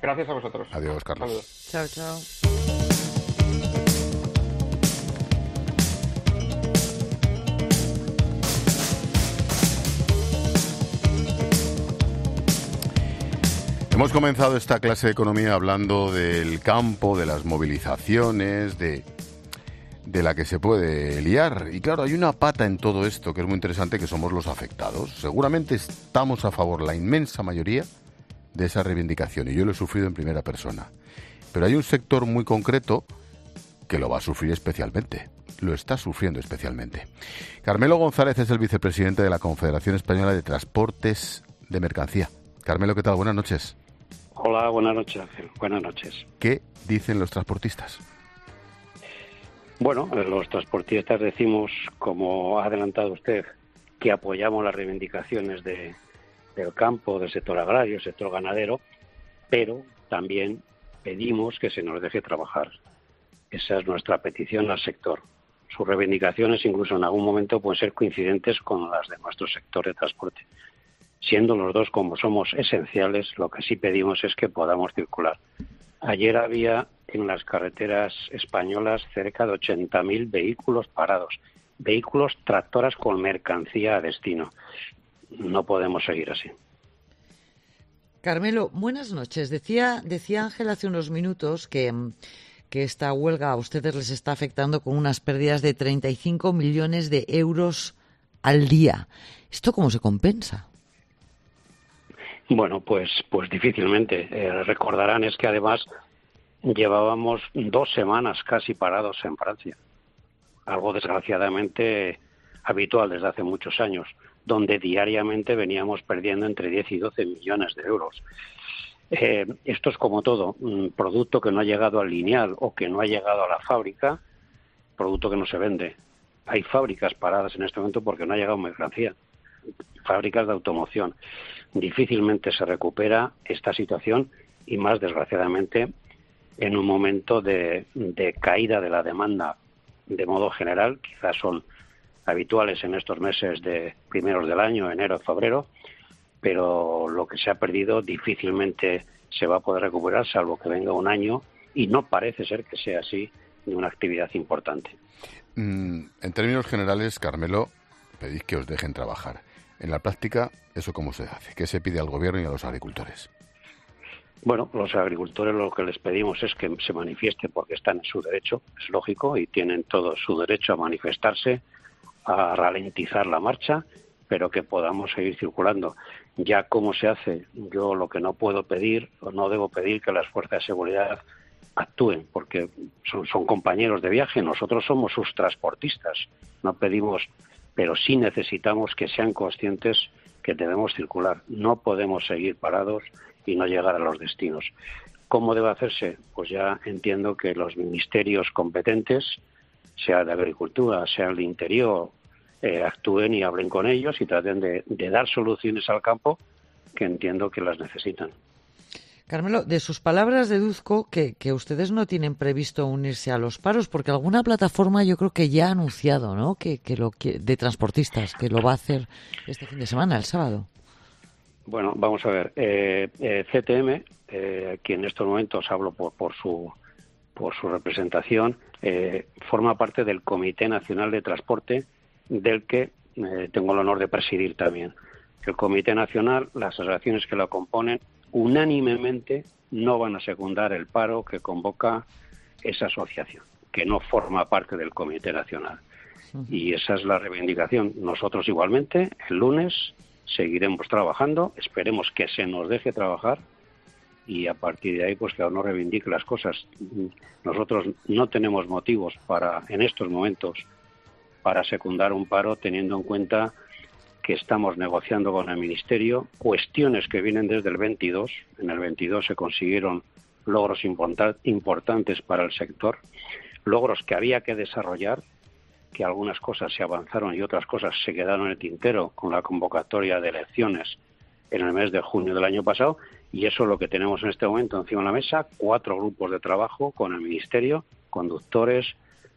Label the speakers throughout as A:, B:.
A: Gracias a vosotros.
B: Adiós, Carlos.
C: Chao, chao.
B: Hemos comenzado esta clase de economía hablando del campo, de las movilizaciones, de, de la que se puede liar. Y claro, hay una pata en todo esto que es muy interesante, que somos los afectados. Seguramente estamos a favor, la inmensa mayoría, de esa reivindicación. Y yo lo he sufrido en primera persona. Pero hay un sector muy concreto que lo va a sufrir especialmente. Lo está sufriendo especialmente. Carmelo González es el vicepresidente de la Confederación Española de Transportes de Mercancía. Carmelo, ¿qué tal? Buenas noches.
D: Hola, buenas noches, Ángel. Buenas noches.
B: ¿Qué dicen los transportistas?
D: Bueno, los transportistas decimos, como ha adelantado usted, que apoyamos las reivindicaciones de, del campo, del sector agrario, sector ganadero, pero también pedimos que se nos deje trabajar. Esa es nuestra petición al sector. Sus reivindicaciones incluso en algún momento pueden ser coincidentes con las de nuestro sector de transporte siendo los dos como somos esenciales, lo que sí pedimos es que podamos circular. Ayer había en las carreteras españolas cerca de 80.000 vehículos parados, vehículos tractoras con mercancía a destino. No podemos seguir así.
C: Carmelo, buenas noches. Decía, decía Ángel hace unos minutos que, que esta huelga a ustedes les está afectando con unas pérdidas de 35 millones de euros al día. ¿Esto cómo se compensa?
D: Bueno, pues, pues difícilmente. Eh, recordarán es que además llevábamos dos semanas casi parados en Francia, algo desgraciadamente habitual desde hace muchos años, donde diariamente veníamos perdiendo entre 10 y 12 millones de euros. Eh, esto es como todo, un producto que no ha llegado al lineal o que no ha llegado a la fábrica, producto que no se vende. Hay fábricas paradas en este momento porque no ha llegado mercancía fábricas de automoción. Difícilmente se recupera esta situación y más desgraciadamente en un momento de, caída de la demanda de modo general, quizás son habituales en estos meses de primeros del año, enero, febrero, pero lo que se ha perdido difícilmente se va a poder recuperar, salvo que venga un año, y no parece ser que sea así de una actividad importante.
B: Mm, en términos generales, Carmelo, pedís que os dejen trabajar. En la práctica, ¿eso cómo se hace? ¿Qué se pide al gobierno y a los agricultores?
D: Bueno, los agricultores lo que les pedimos es que se manifiesten porque están en su derecho, es lógico, y tienen todo su derecho a manifestarse, a ralentizar la marcha, pero que podamos seguir circulando. Ya cómo se hace, yo lo que no puedo pedir o no debo pedir que las fuerzas de seguridad actúen, porque son, son compañeros de viaje, nosotros somos sus transportistas, no pedimos pero sí necesitamos que sean conscientes que debemos circular. No podemos seguir parados y no llegar a los destinos. ¿Cómo debe hacerse? Pues ya entiendo que los ministerios competentes, sea de Agricultura, sea de Interior, eh, actúen y hablen con ellos y traten de dar soluciones al campo que entiendo que las necesitan.
C: Carmelo, de sus palabras deduzco que, ustedes no tienen previsto unirse a los paros, porque alguna plataforma yo creo que ya ha anunciado, ¿no? Que, lo de transportistas, que lo va a hacer este fin de semana, el sábado.
D: Bueno, vamos a ver. Eh, eh, CTM, eh, que en estos momentos hablo por, por su por su representación, forma parte del Comité Nacional de Transporte, del que tengo el honor de presidir también. El Comité Nacional, las asociaciones que lo componen, unánimemente no van a secundar el paro que convoca esa asociación, que no forma parte del Comité Nacional. Y esa es la reivindicación. Nosotros igualmente, el lunes, seguiremos trabajando, esperemos que se nos deje trabajar y a partir de ahí, pues que uno reivindique las cosas. Nosotros no tenemos motivos para, en estos momentos, para secundar un paro teniendo en cuenta que estamos negociando con el Ministerio, cuestiones que vienen desde el 22. En el 22 se consiguieron logros importantes para el sector, logros que había que desarrollar, que algunas cosas se avanzaron y otras cosas se quedaron en el tintero con la convocatoria de elecciones en el mes de junio del año pasado, y eso es lo que tenemos en este momento encima de la mesa, cuatro grupos de trabajo con el Ministerio, conductores,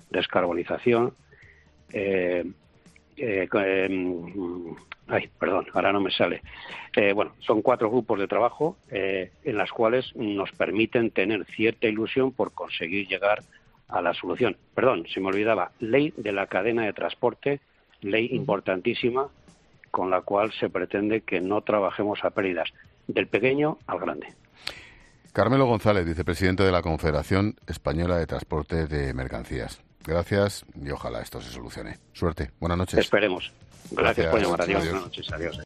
D: descarbonización, eh, eh, em, ay, perdón, ahora no me sale. Eh, bueno, son cuatro grupos de trabajo eh, en las cuales nos permiten tener cierta ilusión por conseguir llegar a la solución. Perdón, se me olvidaba, ley de la cadena de transporte, ley importantísima con la cual se pretende que no trabajemos a pérdidas, del pequeño al grande.
B: Carmelo González, vicepresidente de la Confederación Española de Transporte de Mercancías. Gracias y ojalá esto se solucione. Suerte. Buenas noches.
D: Esperemos. Gracias, por llamar. Adiós. Buenas noches. Adiós.